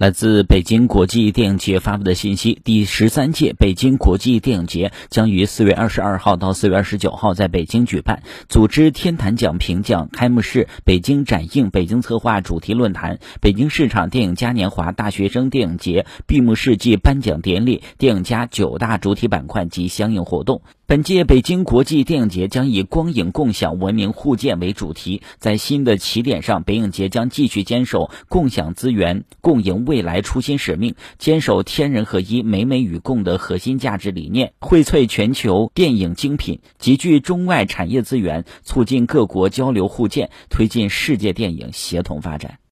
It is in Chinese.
来自北京国际电影节发布的信息：第十三届北京国际电影节将于四月二十二号到四月二十九号在北京举办，组织天坛奖评奖开幕式、北京展映、北京策划主题论坛、北京市场电影嘉年华、大学生电影节闭幕式暨颁奖典礼、电影家九大主题板块及相应活动。本届北京国际电影节将以光影共享、文明互鉴为主题，在新的起点上，北影节将继续坚守共享资源、共赢未来初心使命，坚守天人合一、美美与共的核心价值理念，荟萃全球电影精品，集聚中外产业资源，促进各国交流互鉴，推进世界电影协同发展。